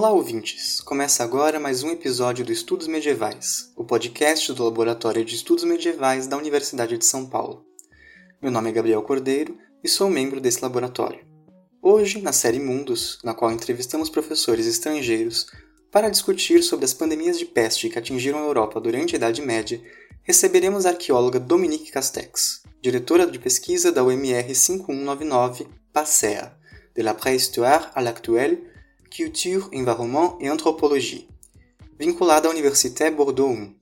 Olá, ouvintes! Começa agora mais um episódio do Estudos Medievais, o podcast do Laboratório de Estudos Medievais da Universidade de São Paulo. Meu nome é Gabriel Cordeiro e sou membro desse laboratório. Hoje, na série Mundos, na qual entrevistamos professores estrangeiros para discutir sobre as pandemias de peste que atingiram a Europa durante a Idade Média, receberemos a arqueóloga Dominique Castex, diretora de pesquisa da UMR 5199, PASSEA, de la préhistoire à l'actuelle, culture, environnement et anthropologie, vinculada à Université Bordeaux 1.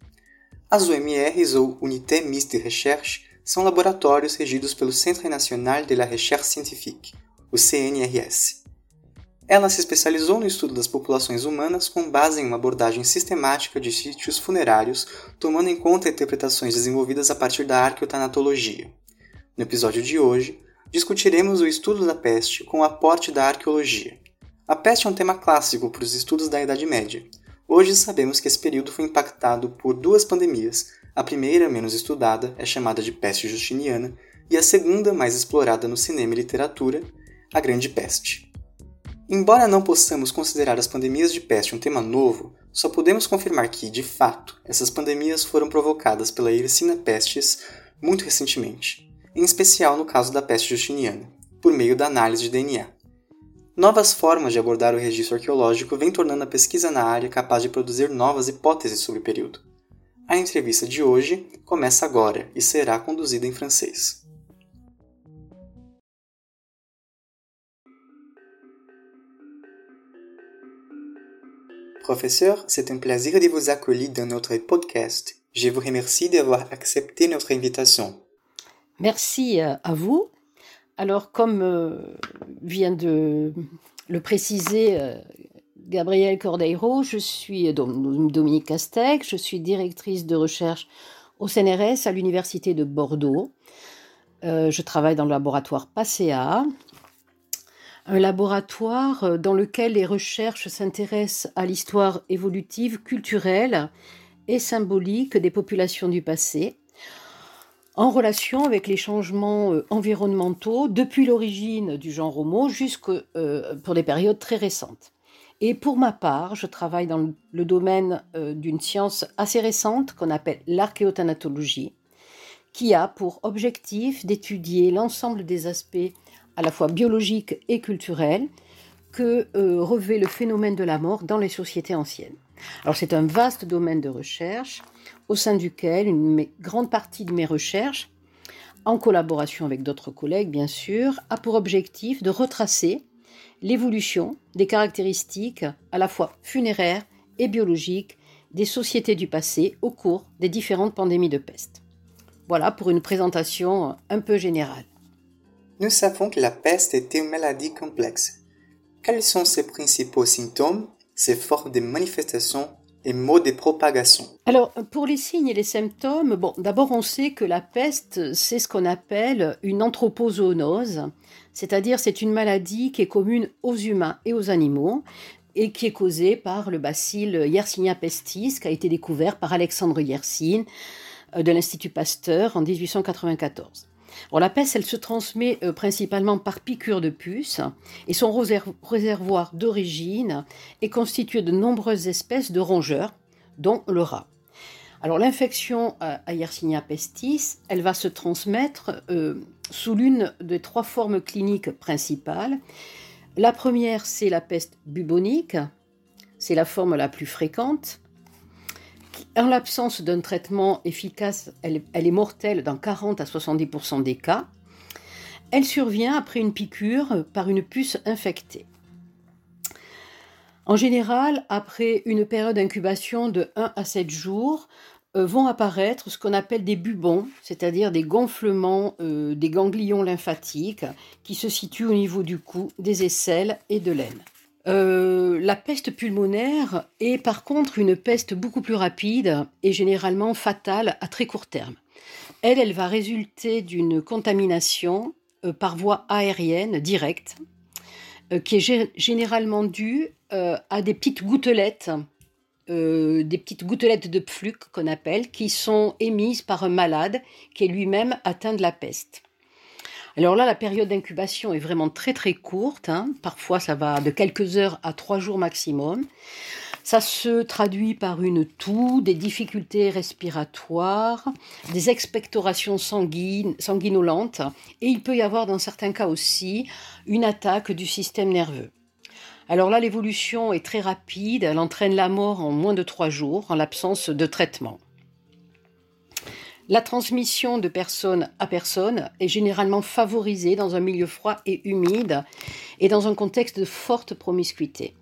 As UMRs ou Unité Mixte de Recherche são laboratórios regidos pelo Centre National de la Recherche Scientifique, o CNRS. Ela se especializou no estudo das populações humanas com base em uma abordagem sistemática de sítios funerários, tomando em conta interpretações desenvolvidas a partir da arqueotanatologia. No episódio de hoje, discutiremos o estudo da peste com o aporte da arqueologia. A peste é um tema clássico para os estudos da Idade Média. Hoje sabemos que esse período foi impactado por duas pandemias. A primeira, menos estudada, é chamada de peste justiniana, e a segunda, mais explorada no cinema e literatura, a Grande Peste. Embora não possamos considerar as pandemias de peste um tema novo, só podemos confirmar que, de fato, essas pandemias foram provocadas pela Yersinia pestis muito recentemente, em especial no caso da peste justiniana, por meio da análise de DNA. Novas formas de abordar o registro arqueológico vêm tornando a pesquisa na área capaz de produzir novas hipóteses sobre o período. A entrevista de hoje começa agora e será conduzida em francês. Professeur, c'est un plaisir de vous accueillir dans notre podcast. Je vous remercie d'avoir accepté notre invitation. Merci euh, à vous. Alors, comme euh, vient de le préciser euh, Gabriel Cordeiro, je suis Dominique Castec, je suis directrice de recherche au CNRS à l'Université de Bordeaux. je travaille dans le laboratoire PASEA, un laboratoire euh, dans lequel les recherches s'intéressent à l'histoire évolutive, culturelle et symbolique des populations du passé, en relation avec les changements euh, environnementaux depuis l'origine du genre Homo jusque euh, des périodes très récentes. Et pour ma part, je travaille dans le domaine d'une science assez récente qu'on appelle l'archéothanatologie, qui a pour objectif d'étudier l'ensemble des aspects à la fois biologique et culturel que euh, revêt le phénomène de la mort dans les sociétés anciennes. Alors c'est un vaste domaine de recherche au sein duquel une grande partie de mes recherches, en collaboration avec d'autres collègues bien sûr, a pour objectif de retracer l'évolution des caractéristiques à la fois funéraires et biologiques des sociétés du passé au cours des différentes pandémies de peste. Voilà pour une présentation un peu générale. Nous savons que la peste est une maladie complexe. Quels sont ses principaux symptômes, ses formes de manifestation et modes de propagation Alors, pour les signes et les symptômes, bon, d'abord on sait que la peste, c'est ce qu'on appelle une anthropozoonose, c'est-à-dire c'est une maladie qui est commune aux humains et aux animaux et qui est causée par le bacille Yersinia pestis qui a été découvert par Alexandre Yersin euh, de l'Institut Pasteur en 1894 la peste, elle se transmet euh, principalement par piqûre de puce et son réservoir d'origine est constitué de nombreuses espèces de rongeurs, dont le rat. Alors l'infection à Yersinia pestis, elle va se transmettre euh, sous l'une des trois formes cliniques principales. La première, c'est la peste bubonique, c'est la forme la plus fréquente en l'absence d'un traitement efficace, elle, est mortelle dans 40 à 70% des cas. Elle survient après une piqûre par une puce infectée. En général, après une période d'incubation de 1 à 7 jours, euh, vont apparaître ce qu'on appelle des bubons, c'est-à-dire des gonflements euh, des ganglions lymphatiques qui se situent au niveau du cou, des aisselles et de l'aine. Euh, la peste pulmonaire est par contre une peste beaucoup plus rapide et généralement fatale à très court terme. Elle, elle va résulter d'une contamination euh, par voie aérienne directe, euh, qui est généralement due à des petites gouttelettes, des petites gouttelettes de pfluc qu'on appelle, qui sont émises par un malade qui est lui-même atteint de la peste. Alors là, la période d'incubation est vraiment très très courte. Hein. Parfois, ça va de quelques heures à trois jours maximum. Ça se traduit par une toux, des difficultés respiratoires, des expectorations sanguinolentes, et il peut y avoir dans certains cas aussi une attaque du système nerveux. Alors là, l'évolution est très rapide, elle entraîne la mort en moins de trois jours, en l'absence de traitement. La transmission de personne à personne est généralement favorisée dans un milieu froid et humide et dans un contexte de forte promiscuité.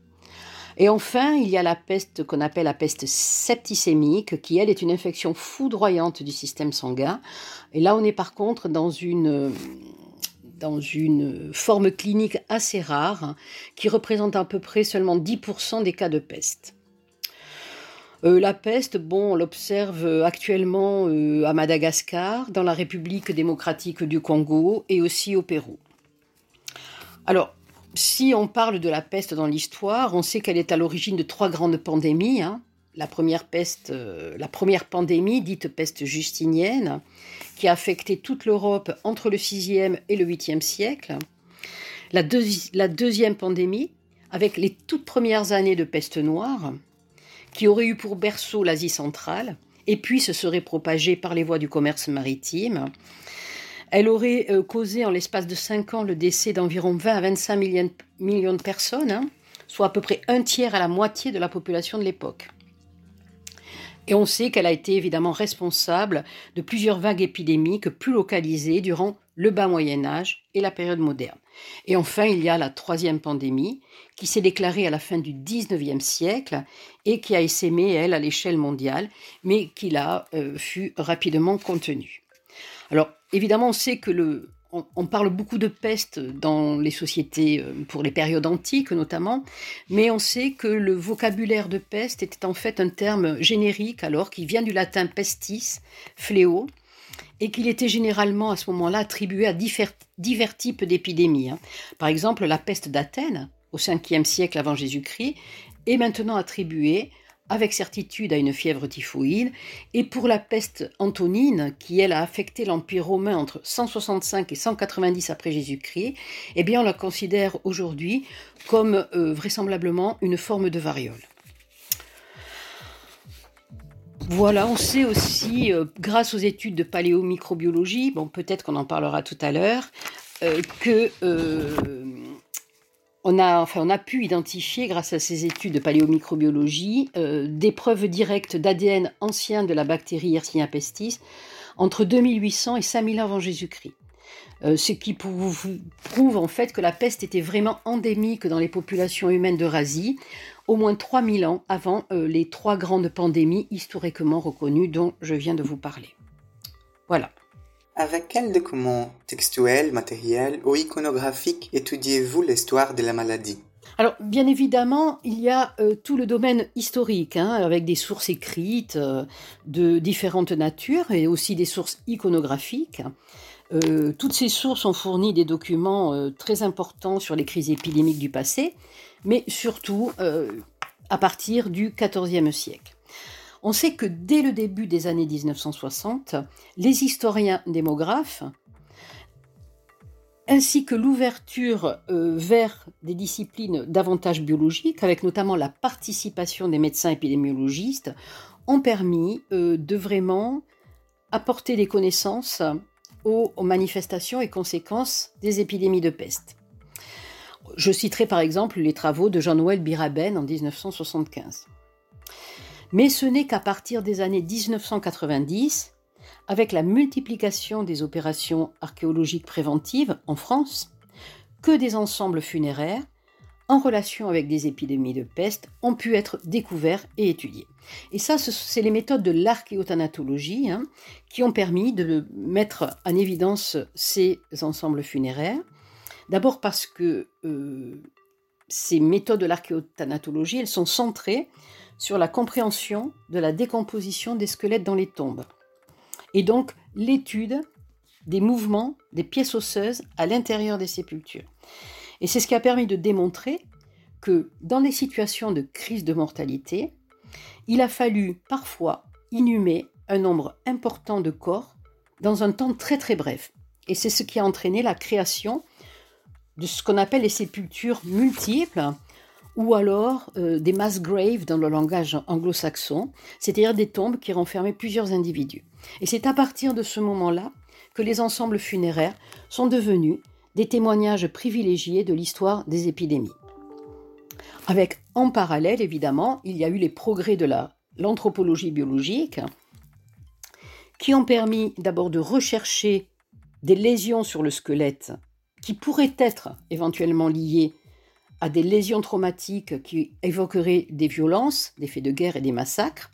Et enfin, il y a la peste qu'on appelle la peste septicémique, qui elle est une infection foudroyante du système sanguin. Et là, on est par contre dans une dans une forme clinique assez rare, qui représente à peu près seulement 10% des cas de peste. Euh, la peste, bon, on l'observe actuellement euh, à Madagascar, dans la République démocratique du Congo et aussi au Pérou. Alors, si on parle de la peste dans l'histoire, on sait qu'elle est à l'origine de trois grandes pandémies. Hein. La première peste, euh, la première pandémie, dite peste justinienne, qui a affecté toute l'Europe entre le 6e et le 8e siècle. La deuxième pandémie, avec les toutes premières années de peste noire, qui aurait eu pour berceau l'Asie centrale, et puis se serait propagée par les voies du commerce maritime. Elle aurait euh, causé en l'espace de 5 ans le décès d'environ 20 à 25 millions, de personnes, hein, soit à peu près un tiers à la moitié de la population de l'époque. Et on sait qu'elle a été évidemment responsable de plusieurs vagues épidémiques plus localisées durant le bas Moyen Âge et la période moderne. Et enfin, il y a la troisième pandémie qui s'est déclarée à la fin du XIXe siècle et qui a essaimé, elle, à l'échelle mondiale, mais qui là euh, fut rapidement contenue. Alors, évidemment, on sait que le, on, parle beaucoup de peste dans les sociétés euh, pour les périodes antiques notamment, mais on sait que le vocabulaire de peste était en fait un terme générique alors qui vient du latin pestis, fléau, et qu'il était généralement à ce moment-là attribué à divers, types d'épidémies. Hein. Par exemple, la peste d'Athènes au 5e siècle avant Jésus-Christ est maintenant attribuée avec certitude à une fièvre typhoïde, et pour la peste antonine, qui elle a affecté l'Empire romain entre 165 et 190 après Jésus-Christ, eh bien on la considère aujourd'hui comme euh, vraisemblablement une forme de variole. Voilà, on sait aussi, euh, grâce aux études de paléomicrobiologie, bon peut-être qu'on en parlera tout à l'heure, euh, que on a, enfin, on a pu identifier, grâce à ces études de paléomicrobiologie, euh, des preuves directes d'ADN ancien de la bactérie Yersinia pestis entre 2800 et 5000 avant Jésus-Christ. Euh, ce qui prouve, en fait que la peste était vraiment endémique dans les populations humaines d'Eurasie, au moins 3000 ans avant euh, les trois grandes pandémies historiquement reconnues dont je viens de vous parler. Voilà. Avec quels documents textuels, matériels ou iconographiques étudiez-vous l'histoire de la maladie? Alors, bien évidemment, il y a euh, tout le domaine historique, hein, avec des sources écrites de différentes natures et aussi des sources iconographiques. Euh, toutes ces sources ont fourni des documents très importants sur les crises épidémiques du passé, mais surtout à partir du XIVe siècle. On sait que dès le début des années 1960, les historiens démographes, ainsi que l'ouverture euh, vers des disciplines davantage biologiques, avec notamment la participation des médecins épidémiologistes, ont permis euh, de vraiment apporter des connaissances aux, manifestations et conséquences des épidémies de peste. Je citerai par exemple les travaux de Jean-Noël Biraben en 1975. Mais ce n'est qu'à partir des années 1990, avec la multiplication des opérations archéologiques préventives en France, que des ensembles funéraires, en relation avec des épidémies de peste, ont pu être découverts et étudiés. Et ça, c'est les méthodes de l'archéothanatologie hein, qui ont permis de mettre en évidence ces ensembles funéraires. D'abord parce que euh, ces méthodes de l'archéothanatologie, elles sont centrées sur la compréhension de la décomposition des squelettes dans les tombes, et donc l'étude des mouvements des pièces osseuses à l'intérieur des sépultures. Et c'est ce qui a permis de démontrer que dans des situations de crise de mortalité, il a fallu parfois inhumer un nombre important de corps dans un temps très très bref. Et c'est ce qui a entraîné la création de ce qu'on appelle les sépultures multiples, ou alors euh, des mass graves dans le langage anglo-saxon, c'est-à-dire des tombes qui renfermaient plusieurs individus. Et c'est à partir de ce moment-là que les ensembles funéraires sont devenus des témoignages privilégiés de l'histoire des épidémies. Avec en parallèle, évidemment, il y a eu les progrès de l'anthropologie biologique qui ont permis d'abord de rechercher des lésions sur le squelette qui pourraient être éventuellement liées à des lésions traumatiques qui évoqueraient des violences, des faits de guerre et des massacres,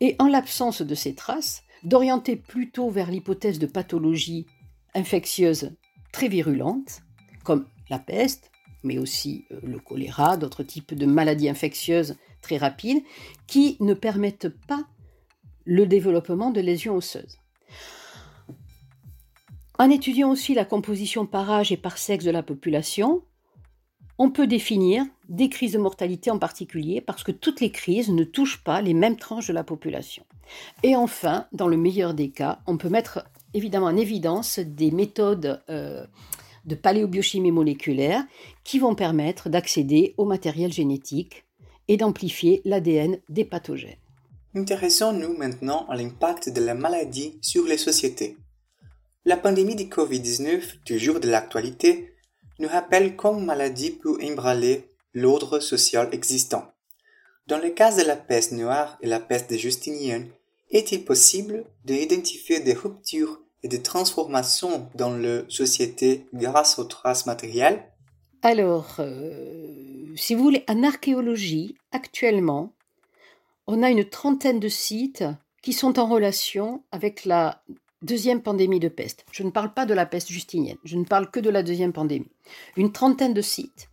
et en l'absence de ces traces, d'orienter plutôt vers l'hypothèse de pathologies infectieuses très virulentes, comme la peste, mais aussi euh, le choléra, d'autres types de maladies infectieuses très rapides, qui ne permettent pas le développement de lésions osseuses. En étudiant aussi la composition par âge et par sexe de la population, on peut définir des crises de mortalité en particulier parce que toutes les crises ne touchent pas les mêmes tranches de la population. Et enfin, dans le meilleur des cas, on peut mettre évidemment en évidence des méthodes euh, de paléobiochimie moléculaire qui vont permettre d'accéder au matériel génétique et d'amplifier l'ADN des pathogènes. Intéressons-nous maintenant à l'impact de la maladie sur les sociétés. La pandémie de Covid-19, toujours de l'actualité, nous rappelle comment maladie peut ébranler l'ordre social existant. Dans le cas de la peste noire et la peste de Justinien, est-il possible d'identifier des ruptures et des transformations dans la société grâce aux traces matérielles? Alors, euh, si vous voulez, en archéologie, actuellement, on a une trentaine de sites qui sont en relation avec la deuxième pandémie de peste. Je ne parle pas de la peste justinienne, je ne parle que de la deuxième pandémie. Une trentaine de sites,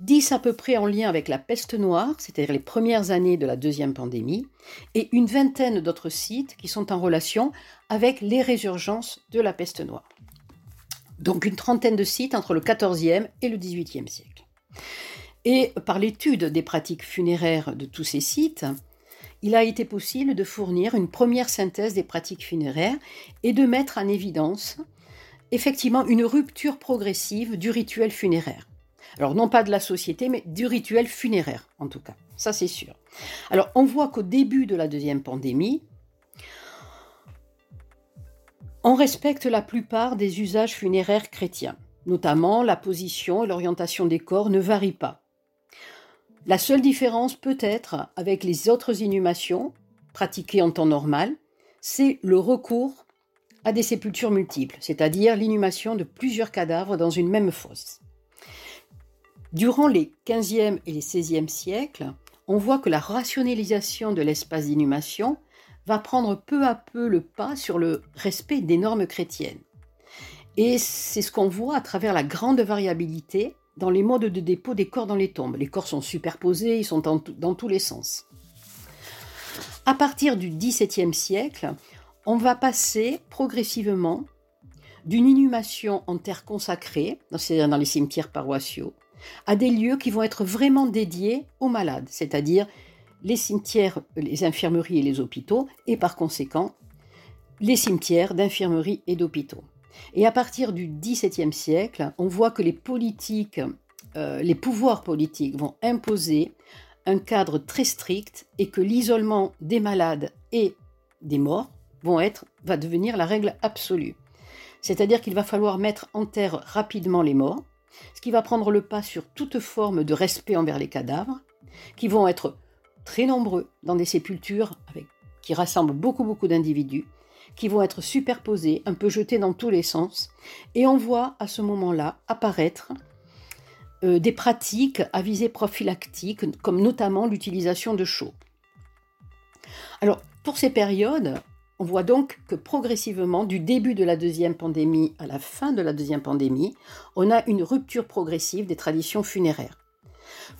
dix à peu près en lien avec la peste noire, c'est-à-dire les premières années de la deuxième pandémie, et une vingtaine d'autres sites qui sont en relation avec les résurgences de la peste noire. Donc une trentaine de sites entre le XIVe et le XVIIIe siècle. Et par l'étude des pratiques funéraires de tous ces sites, il a été possible de fournir une première synthèse des pratiques funéraires et de mettre en évidence effectivement une rupture progressive du rituel funéraire. Alors non pas de la société, mais du rituel funéraire en tout cas, ça c'est sûr. Alors on voit qu'au début de la deuxième pandémie, on respecte la plupart des usages funéraires chrétiens, notamment la position et l'orientation des corps ne varient pas. La seule différence peut-être avec les autres inhumations pratiquées en temps normal, c'est le recours à des sépultures multiples, c'est-à-dire l'inhumation de plusieurs cadavres dans une même fosse. Durant les 15e et les 16e siècles, on voit que la rationalisation de l'espace d'inhumation va prendre peu à peu le pas sur le respect des normes chrétiennes. Et c'est ce qu'on voit à travers la grande variabilité dans les modes de dépôt des corps dans les tombes. Les corps sont superposés, ils sont dans tous les sens. À partir du XVIIe siècle, on va passer progressivement d'une inhumation en terre consacrée, c'est-à-dire dans les cimetières paroissiaux, à des lieux qui vont être vraiment dédiés aux malades, c'est-à-dire les cimetières, les infirmeries et les hôpitaux, et par conséquent les cimetières d'infirmeries et d'hôpitaux. Et à partir du XVIIe siècle, on voit que les euh, pouvoirs politiques vont imposer un cadre très strict et que l'isolement des malades et des morts va devenir la règle absolue. C'est-à-dire qu'il va falloir mettre en terre rapidement les morts, ce qui va prendre le pas sur toute forme de respect envers les cadavres, qui vont être très nombreux dans des sépultures qui rassemblent beaucoup beaucoup d'individus, qui vont être superposés, un peu jetés dans tous les sens, et on voit à ce moment-là apparaître euh, des pratiques à visée prophylactique, comme notamment l'utilisation de chaux. Alors, pour ces périodes, on voit donc que progressivement, du début de la deuxième pandémie à la fin de la deuxième pandémie, on a une rupture progressive des traditions funéraires.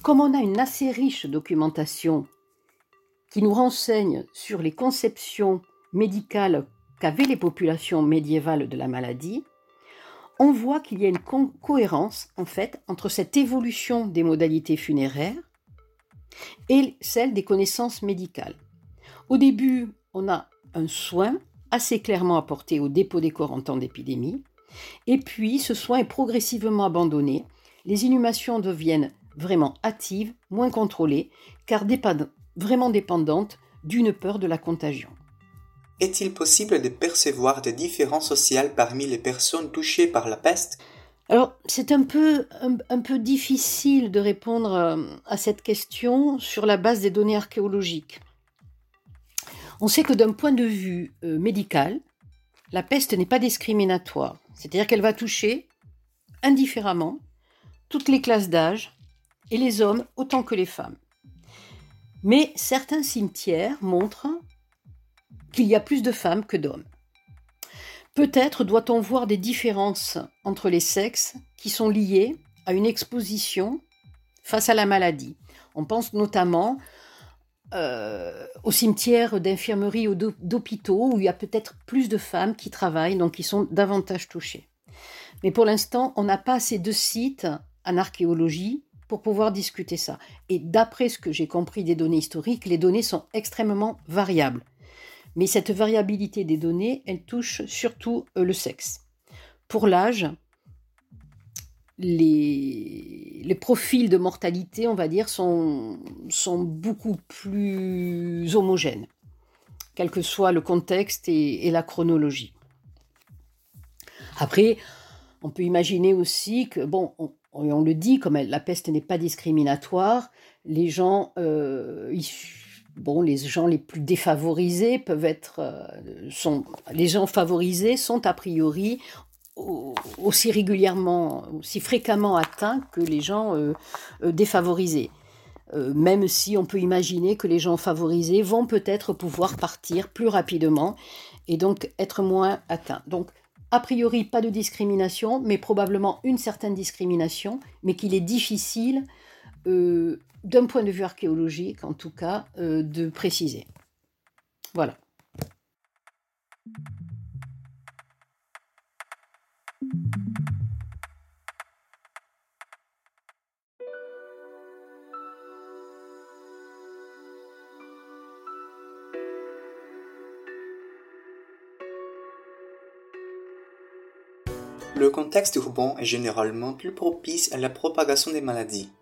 Comme on a une assez riche documentation qui nous renseigne sur les conceptions médicales qu'avaient les populations médiévales de la maladie, on voit qu'il y a une cohérence en fait entre cette évolution des modalités funéraires et celle des connaissances médicales. Au début, on a un soin assez clairement apporté au dépôt des corps en temps d'épidémie, Et puis, ce soin est progressivement abandonné. Les inhumations deviennent vraiment hâtives, moins contrôlées, car vraiment dépendantes d'une peur de la contagion. Est-il possible de percevoir des différences sociales parmi les personnes touchées par la peste? Alors, c'est un peu, un, peu difficile de répondre euh, à cette question sur la base des données archéologiques. On sait que d'un point de vue euh, médical, la peste n'est pas discriminatoire, c'est-à-dire qu'elle va toucher indifféremment toutes les classes d'âge, et les hommes autant que les femmes. Mais certains cimetières montrent qu'il y a plus de femmes que d'hommes. Peut-être doit-on voir des différences entre les sexes qui sont liées à une exposition face à la maladie. On pense notamment euh, aux cimetières d'infirmerie ou d'hôpitaux où il y a peut-être plus de femmes qui travaillent, donc qui sont davantage touchées. Mais pour l'instant, on n'a pas ces deux sites en archéologie pour pouvoir discuter ça. Et d'après ce que j'ai compris des données historiques, les données sont extrêmement variables. Mais cette variabilité des données, elle touche surtout euh, le sexe. Pour l'âge, les, profils de mortalité, on va dire, sont, sont beaucoup plus homogènes, quel que soit le contexte et, la chronologie. Après, on peut imaginer aussi que, bon, on, on le dit, comme la peste n'est pas discriminatoire, les gens euh, bon, les gens les plus défavorisés peuvent être, euh, sont, les gens favorisés sont a priori aussi régulièrement, aussi fréquemment atteints que les gens euh, euh, défavorisés. même si on peut imaginer que les gens favorisés vont peut-être pouvoir partir plus rapidement et donc être moins atteints. Donc, a priori, pas de discrimination, mais probablement une certaine discrimination, mais qu'il est difficile d'un point de vue archéologique en tout cas, euh, de préciser. Voilà. Le contexte urbain est généralement plus propice à la propagation des maladies.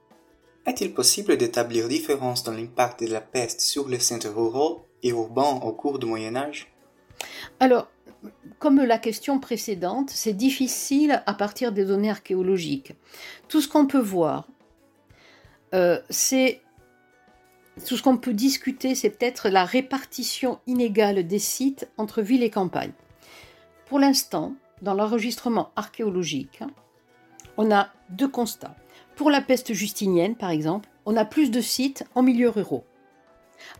Est-il possible d'établir différence dans l'impact de la peste sur les centres ruraux et urbains au cours du Moyen Âge? Alors, comme la question précédente, c'est difficile à partir des données archéologiques. Tout ce qu'on peut voir, euh, c'est tout ce qu'on peut discuter, c'est peut-être la répartition inégale des sites entre ville et campagne. Pour l'instant, dans l'enregistrement archéologique, on a deux constats. Pour la peste justinienne, par exemple, on a plus de sites en milieu ruraux.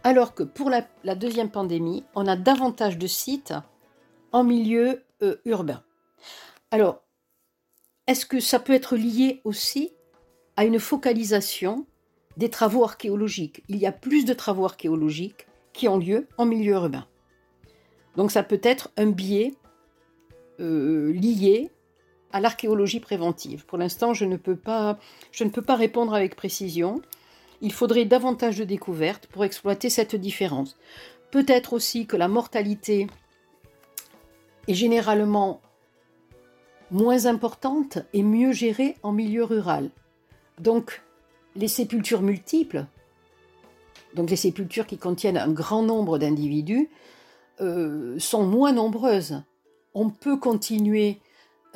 Alors que pour la, deuxième pandémie, on a davantage de sites en milieu euh, urbain. Alors, est-ce que ça peut être lié aussi à une focalisation des travaux archéologiques? Il y a plus de travaux archéologiques qui ont lieu en milieu urbain. Donc ça peut être un biais euh, lié à l'archéologie préventive. Pour l'instant, je, ne peux pas, je ne peux pas répondre avec précision. Il faudrait davantage de découvertes pour exploiter cette différence. Peut-être aussi que la mortalité est généralement moins importante et mieux gérée en milieu rural. Donc, les sépultures multiples, donc les sépultures qui contiennent un grand nombre d'individus, euh, sont moins nombreuses. On peut continuer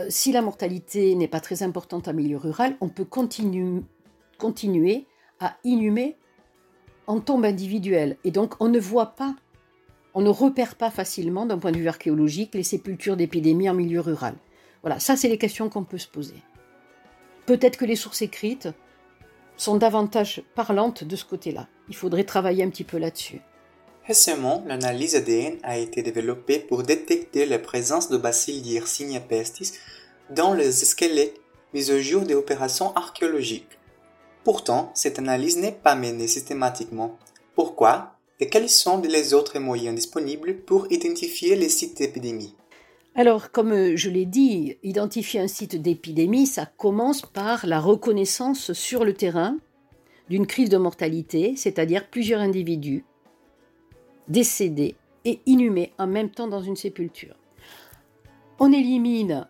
euh, si la mortalité n'est pas très importante en milieu rural, on peut continuer à inhumer en tombe individuelle. Et donc, on ne voit pas, on ne repère pas facilement, d'un point de vue archéologique, les sépultures d'épidémie en milieu rural. Voilà, ça, c'est les questions qu'on peut se poser. Peut-être que les sources écrites sont davantage parlantes de ce côté-là. Il faudrait travailler un petit peu là-dessus. Récemment, l'analyse ADN a été développée pour détecter la présence de bacilles d'Yersinia pestis dans les squelettes mis au jour des opérations archéologiques. Pourtant, cette analyse n'est pas menée systématiquement. Pourquoi? Et quels sont les autres moyens disponibles pour identifier les sites d'épidémie? Alors, comme je l'ai dit, identifier un site d'épidémie, ça commence par la reconnaissance sur le terrain d'une crise de mortalité, c'est-à-dire plusieurs individus décédés et inhumés en même temps dans une sépulture. On élimine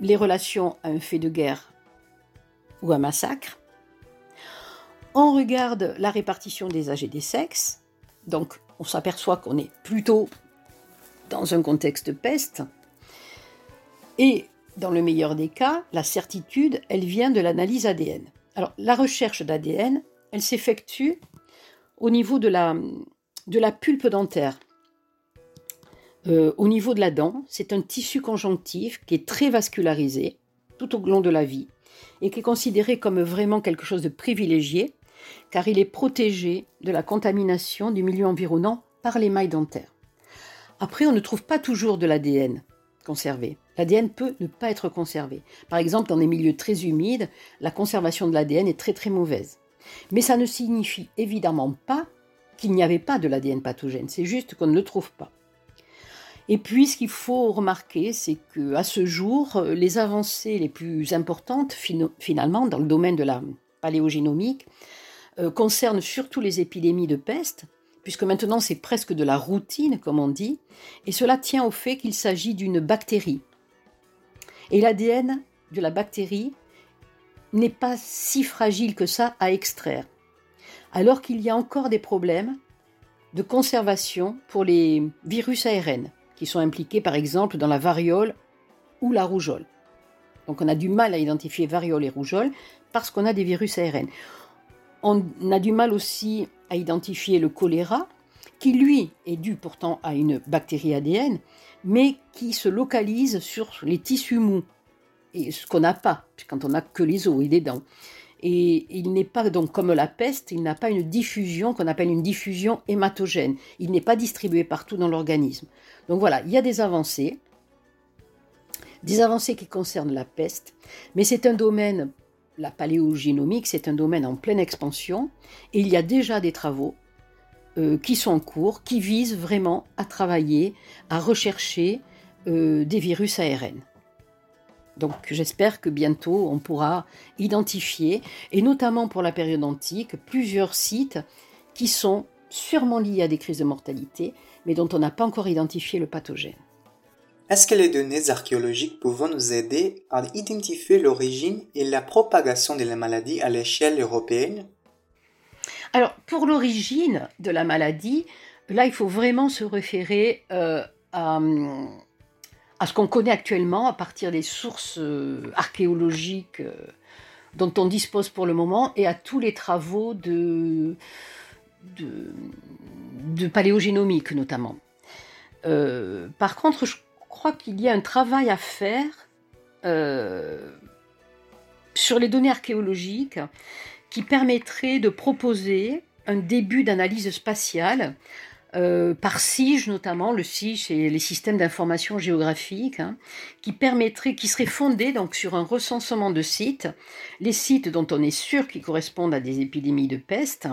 les relations à un fait de guerre ou un massacre. On regarde la répartition des âges et des sexes. Donc, on s'aperçoit qu'on est plutôt dans un contexte peste. Et dans le meilleur des cas, la certitude, elle vient de l'analyse ADN. Alors, la recherche d'ADN, elle s'effectue au niveau de la, de la pulpe dentaire. Euh, au niveau de la dent, c'est un tissu conjonctif qui est très vascularisé tout au long de la vie et qui est considéré comme vraiment quelque chose de privilégié car il est protégé de la contamination du milieu environnant par les mailles dentaires. Après, on ne trouve pas toujours de l'ADN conservé. L'ADN peut ne pas être conservé. Par exemple, dans des milieux très humides, la conservation de l'ADN est très très mauvaise. Mais ça ne signifie évidemment pas qu'il n'y avait pas de l'ADN pathogène, c'est juste qu'on ne le trouve pas. Et puis, ce qu'il faut remarquer, c'est que à ce jour, les avancées les plus importantes, finalement, dans le domaine de la paléogénomique, euh, concernent surtout les épidémies de peste, puisque maintenant c'est presque de la routine, comme on dit, et cela tient au fait qu'il s'agit d'une bactérie. Et l'ADN de la bactérie n'est pas si fragile que ça à extraire, alors qu'il y a encore des problèmes de conservation pour les virus ARN, qui sont impliqués par exemple dans la variole ou la rougeole. Donc on a du mal à identifier variole et rougeole parce qu'on a des virus ARN. On a du mal aussi à identifier le choléra, qui lui est dû pourtant à une bactérie ADN, mais qui se localise sur les tissus mous, et ce qu'on n'a pas, quand on n'a que les os et les dents. Et il n'est pas donc comme la peste, il n'a pas une diffusion qu'on appelle une diffusion hématogène. Il n'est pas distribué partout dans l'organisme. Donc voilà, il y a des avancées, des avancées qui concernent la peste, mais c'est un domaine la paléogénomique, c'est un domaine en pleine expansion et il y a déjà des travaux euh, qui sont en cours, qui visent vraiment à travailler, à rechercher euh, des virus ARN. Donc j'espère que bientôt on pourra identifier, et notamment pour la période antique, plusieurs sites qui sont sûrement liés à des crises de mortalité, mais dont on n'a pas encore identifié le pathogène. Est-ce que les données archéologiques peuvent nous aider à identifier l'origine et la propagation de la maladie à l'échelle européenne? Alors, pour l'origine de la maladie, là, il faut vraiment se référer euh, à, ce qu'on connaît actuellement à partir des sources euh, archéologiques euh, dont on dispose pour le moment et à tous les travaux de, paléogénomique notamment. par contre, je crois qu'il y a un travail à faire euh, sur les données archéologiques qui permettrait de proposer un début d'analyse spatiale euh, par SIGE notamment, le SIGE et les systèmes d'information géographique, hein, qui permettrait, qui serait fondé donc sur un recensement de sites, les sites dont on est sûr qu'ils correspondent à des épidémies de peste,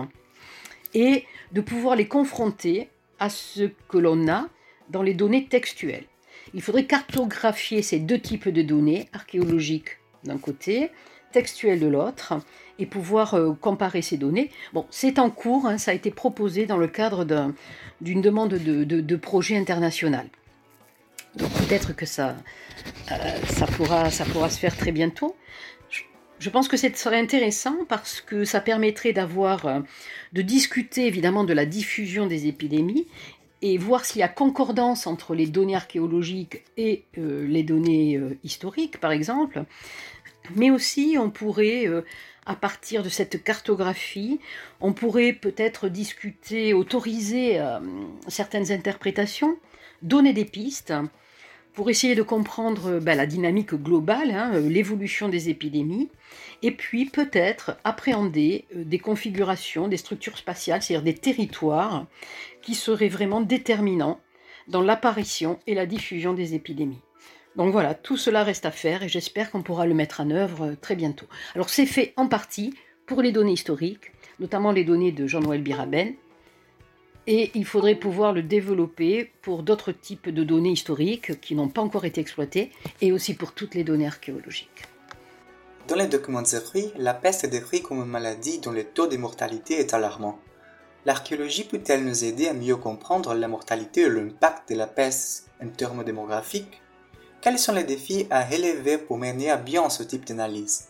et de pouvoir les confronter à ce que l'on a dans les données textuelles. Il faudrait cartographier ces deux types de données, archéologiques d'un côté, textuelles de l'autre, et pouvoir euh, comparer ces données. Bon, c'est en cours, hein, ça a été proposé dans le cadre d'une demande de, projet international. Donc peut-être que ça, euh, ça, pourra, ça pourra se faire très bientôt. Je pense que ce serait intéressant parce que ça permettrait d'avoir, euh, de discuter évidemment de la diffusion des épidémies et voir s'il y a concordance entre les données archéologiques et les données historiques, par exemple. Mais aussi, on pourrait, euh, à partir de cette cartographie, on pourrait peut-être discuter, autoriser certaines interprétations, donner des pistes pour essayer de comprendre ben, la dynamique globale, hein, l'évolution des épidémies, et puis peut-être appréhender des configurations, des structures spatiales, c'est-à-dire des territoires qui serait vraiment déterminant dans l'apparition et la diffusion des épidémies. Donc voilà, tout cela reste à faire et j'espère qu'on pourra le mettre en œuvre euh, très bientôt. Alors c'est fait en partie pour les données historiques, notamment les données de Jean-Noël Biraben, et il faudrait pouvoir le développer pour d'autres types de données historiques qui n'ont pas encore été exploitées, et aussi pour toutes les données archéologiques. Dans les documents de la peste est décrite comme une maladie dont le taux de mortalité est alarmant. L'archéologie peut-elle nous aider à mieux comprendre la mortalité et l'impact de la peste en termes démographiques? Quels sont les défis à relever pour mener à bien ce type d'analyse?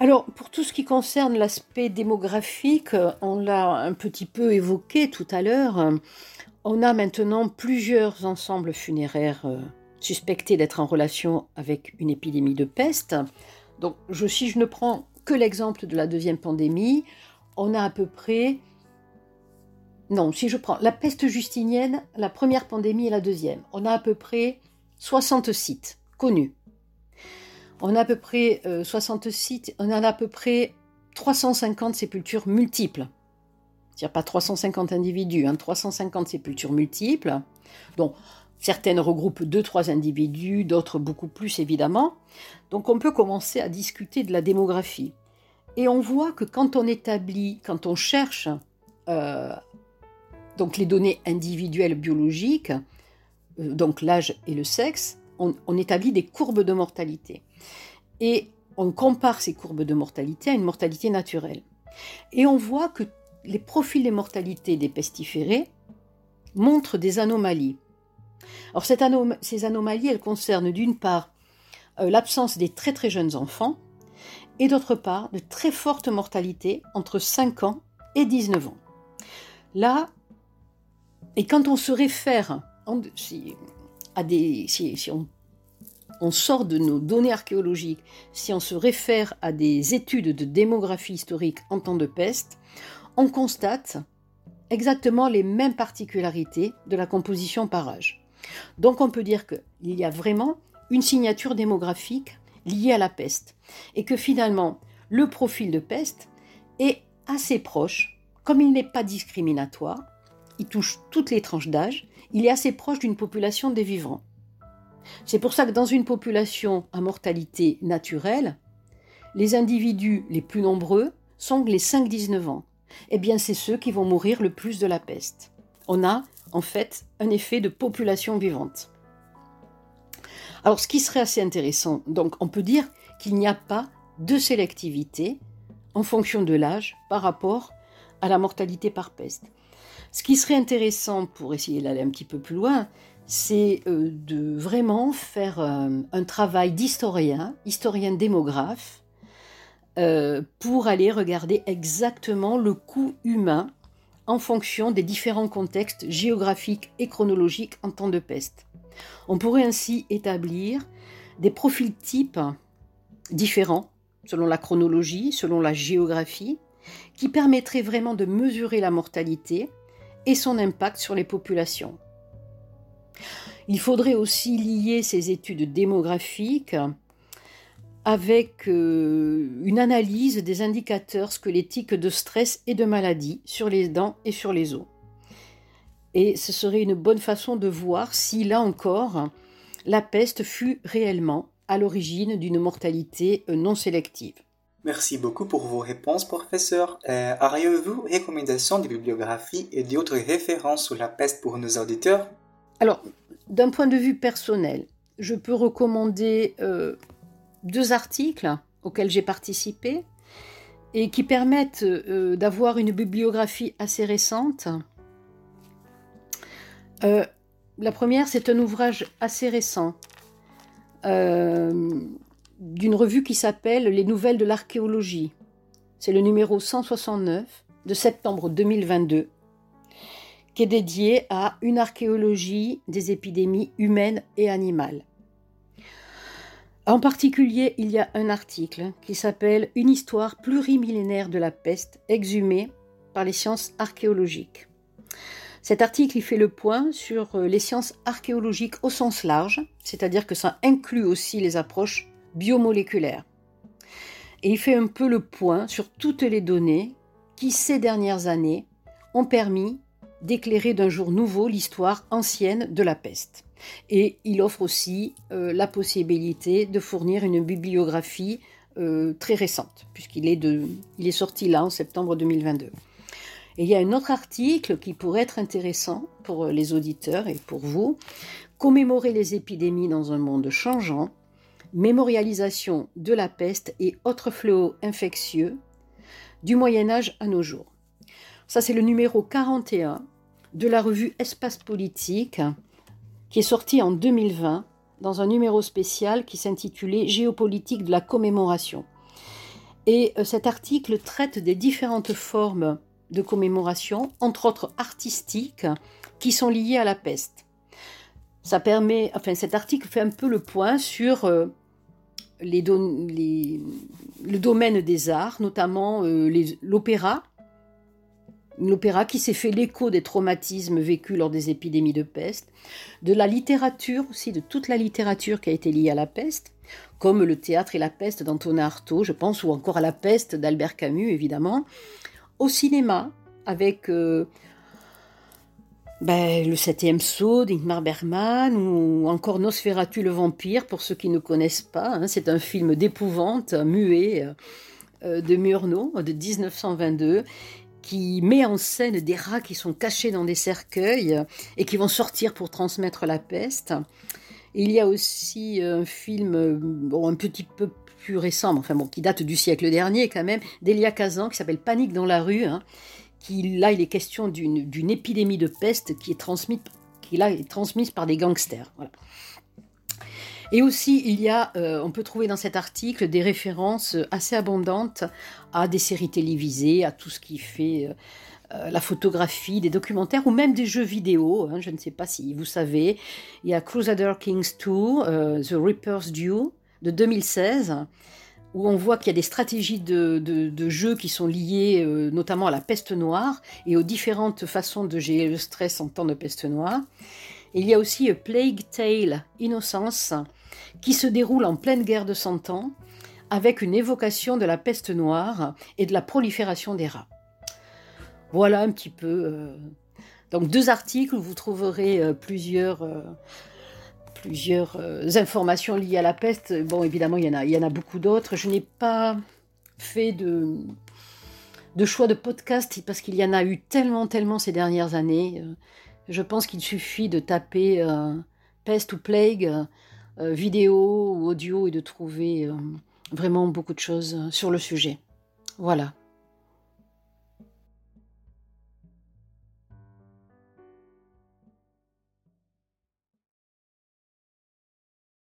Alors, pour tout ce qui concerne l'aspect démographique, on l'a un petit peu évoqué tout à l'heure, on a maintenant plusieurs ensembles funéraires euh, suspectés d'être en relation avec une épidémie de peste. Donc, si je ne prends que l'exemple de la deuxième pandémie, on a à peu près... Non, si je prends la peste justinienne, la première pandémie et la deuxième, on a à peu près 60 sites connus. On a à peu près 60 euh, sites, on a à peu près 350 sépultures multiples. C'est-à-dire pas 350 individus, 350 hein, sépultures multiples, dont certaines regroupent 2-3 individus, d'autres beaucoup plus évidemment. Donc on peut commencer à discuter de la démographie. Et on voit que quand on établit, quand on cherche euh, donc les données individuelles biologiques, donc l'âge et le sexe, on, établit des courbes de mortalité. Et on compare ces courbes de mortalité à une mortalité naturelle. Et on voit que les profils de mortalité des pestiférés montrent des anomalies. Alors ces anomalies, elles concernent d'une part euh, l'absence des très très jeunes enfants et d'autre part de très fortes mortalités entre 5 ans et 19 ans. Là, et quand on se réfère si, on, on, sort de nos données archéologiques, si on se réfère à des études de démographie historique en temps de peste, on constate exactement les mêmes particularités de la composition par âge. Donc on peut dire qu'il y a vraiment une signature démographique liée à la peste et que finalement le profil de peste est assez proche, comme il n'est pas discriminatoire, il touche toutes les tranches d'âge, il est assez proche d'une population des vivants. C'est pour ça que dans une population à mortalité naturelle, les individus les plus nombreux sont les 5-19 ans. Eh bien, c'est ceux qui vont mourir le plus de la peste. On a en fait un effet de population vivante. Alors, ce qui serait assez intéressant, donc on peut dire qu'il n'y a pas de sélectivité en fonction de l'âge par rapport à la mortalité par peste. Ce qui serait intéressant pour essayer d'aller un petit peu plus loin, c'est euh, de vraiment faire euh, un travail d'historien, historien démographe, euh, pour aller regarder exactement le coût humain en fonction des différents contextes géographiques et chronologiques en temps de peste. On pourrait ainsi établir des profils types différents selon la chronologie, selon la géographie, qui permettraient vraiment de mesurer la mortalité et son impact sur les populations. Il faudrait aussi lier ces études démographiques avec euh, une analyse des indicateurs squelettiques de stress et de maladie sur les dents et sur les os. Et ce serait une bonne façon de voir si, là encore, la peste fut réellement à l'origine d'une mortalité non sélective. Merci beaucoup pour vos réponses, professeur. Euh, Auriez-vous recommandations de bibliographie et d'autres références sur la peste pour nos auditeurs? Alors, d'un point de vue personnel, je peux recommander euh, deux articles auxquels j'ai participé et qui permettent euh, d'avoir une bibliographie assez récente. Euh, la première, c'est un ouvrage assez récent d'une revue qui s'appelle Les Nouvelles de l'archéologie. C'est le numéro 169 de septembre 2022, qui est dédié à une archéologie des épidémies humaines et animales. En particulier, il y a un article qui s'appelle Une histoire plurimillénaire de la peste exhumée par les sciences archéologiques. Cet article fait le point sur les sciences archéologiques au sens large, c'est-à-dire que ça inclut aussi les approches biomoléculaire. Et il fait un peu le point sur toutes les données qui, ces dernières années, ont permis d'éclairer d'un jour nouveau l'histoire ancienne de la peste. Et il offre aussi euh, la possibilité de fournir une bibliographie euh, très récente, puisqu'il est, est sorti là en septembre 2022. Et il y a un autre article qui pourrait être intéressant pour les auditeurs et pour vous, Commémorer les épidémies dans un monde changeant, mémorialisation de la peste et autres fléaux infectieux du Moyen Âge à nos jours. Ça, c'est le numéro 41 de la revue Espace Politique qui est sorti en 2020 dans un numéro spécial qui s'intitulait Géopolitique de la commémoration. Et euh, cet article traite des différentes formes de commémoration, entre autres artistiques, qui sont liées à la peste. Ça permet, enfin, cet article fait un peu le point sur euh, les, le domaine des arts, notamment euh, l'opéra, l'opéra qui s'est fait l'écho des traumatismes vécus lors des épidémies de peste, de la littérature aussi, de toute la littérature qui a été liée à la peste, comme le théâtre et la peste d'Antonin Artaud, je pense, ou encore à la peste d'Albert Camus, évidemment, au cinéma, avec euh, ben, le septième saut d'Ingmar Bergman, ou encore Nosferatu le vampire, pour ceux qui ne connaissent pas. Hein, c'est un film d'épouvante, muet, euh, de Murnau, de 1922, qui met en scène des rats qui sont cachés dans des cercueils et qui vont sortir pour transmettre la peste. Il y a aussi un film un petit peu plus récent, enfin bon, qui date du siècle dernier quand même, d'Elia Kazan, qui s'appelle Panique dans la rue, hein, qui là il est question d'une épidémie de peste qui est transmise, qui là est transmise par des gangsters. Voilà. Et aussi, il y a, euh, on peut trouver dans cet article des références assez abondantes à des séries télévisées, à tout ce qui fait euh, euh, la photographie, des documentaires ou même des jeux vidéo. Hein, je ne sais pas si vous savez. Il y a Crusader Kings 2, The Reaper's Due de 2016 où on voit qu'il y a des stratégies de, jeu qui sont liées notamment à la peste noire et aux différentes façons de gérer le stress en temps de peste noire. il y a aussi Plague Tale Innocence, qui se déroule en pleine guerre de Cent Ans, avec une évocation de la peste noire et de la prolifération des rats. Voilà un petit peu. Euh, donc deux articles vous trouverez euh, plusieurs, euh, plusieurs informations liées à la peste. Bon, évidemment, il y en a, il y en a beaucoup d'autres. Je n'ai pas fait de, choix de podcast parce qu'il y en a eu tellement, tellement ces dernières années. Je pense qu'il suffit de taper peste ou plague euh, vidéo ou audio et de trouver euh, vraiment beaucoup de choses sur le sujet. Voilà.